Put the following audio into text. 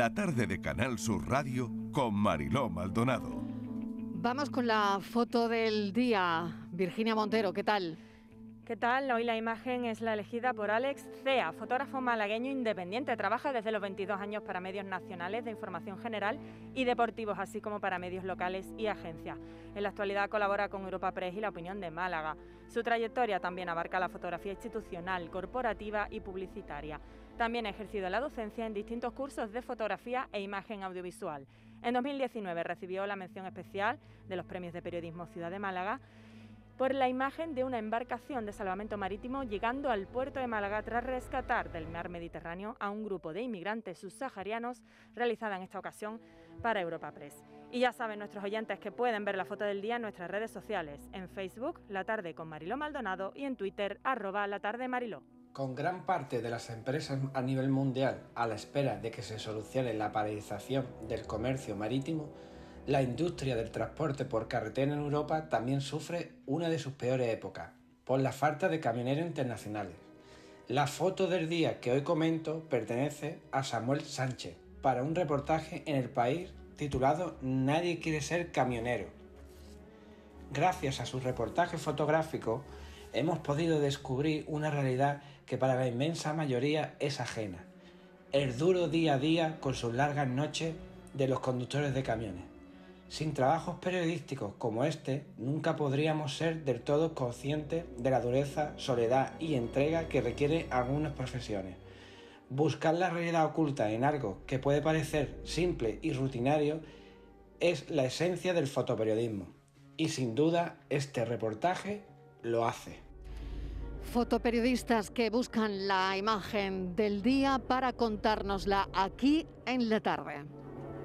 La tarde de Canal Sur Radio con Mariló Maldonado. Vamos con la foto del día. Virginia Montero, ¿qué tal? ¿Qué tal? Hoy la imagen es la elegida por Alex Cea, fotógrafo malagueño independiente. Trabaja desde los 22 años para medios nacionales de información general y deportivos, así como para medios locales y agencias. En la actualidad colabora con Europa Press y La Opinión de Málaga. Su trayectoria también abarca la fotografía institucional, corporativa y publicitaria. También ha ejercido la docencia en distintos cursos de fotografía e imagen audiovisual. En 2019 recibió la mención especial de los Premios de Periodismo Ciudad de Málaga por la imagen de una embarcación de salvamento marítimo llegando al puerto de Málaga tras rescatar del mar Mediterráneo a un grupo de inmigrantes subsaharianos realizada en esta ocasión para Europa Press. Y ya saben nuestros oyentes que pueden ver la foto del día en nuestras redes sociales, en Facebook, La Tarde con Mariló Maldonado y en Twitter, arroba La Tarde Mariló. Con gran parte de las empresas a nivel mundial a la espera de que se solucione la paralización del comercio marítimo, la industria del transporte por carretera en Europa también sufre una de sus peores épocas, por la falta de camioneros internacionales. La foto del día que hoy comento pertenece a Samuel Sánchez para un reportaje en el país titulado Nadie quiere ser camionero. Gracias a su reportaje fotográfico hemos podido descubrir una realidad que para la inmensa mayoría es ajena. El duro día a día con sus largas noches de los conductores de camiones. Sin trabajos periodísticos como este, nunca podríamos ser del todo conscientes de la dureza, soledad y entrega que requiere algunas profesiones. Buscar la realidad oculta en algo que puede parecer simple y rutinario es la esencia del fotoperiodismo. Y sin duda, este reportaje lo hace. Fotoperiodistas que buscan la imagen del día para contárnosla aquí en la tarde.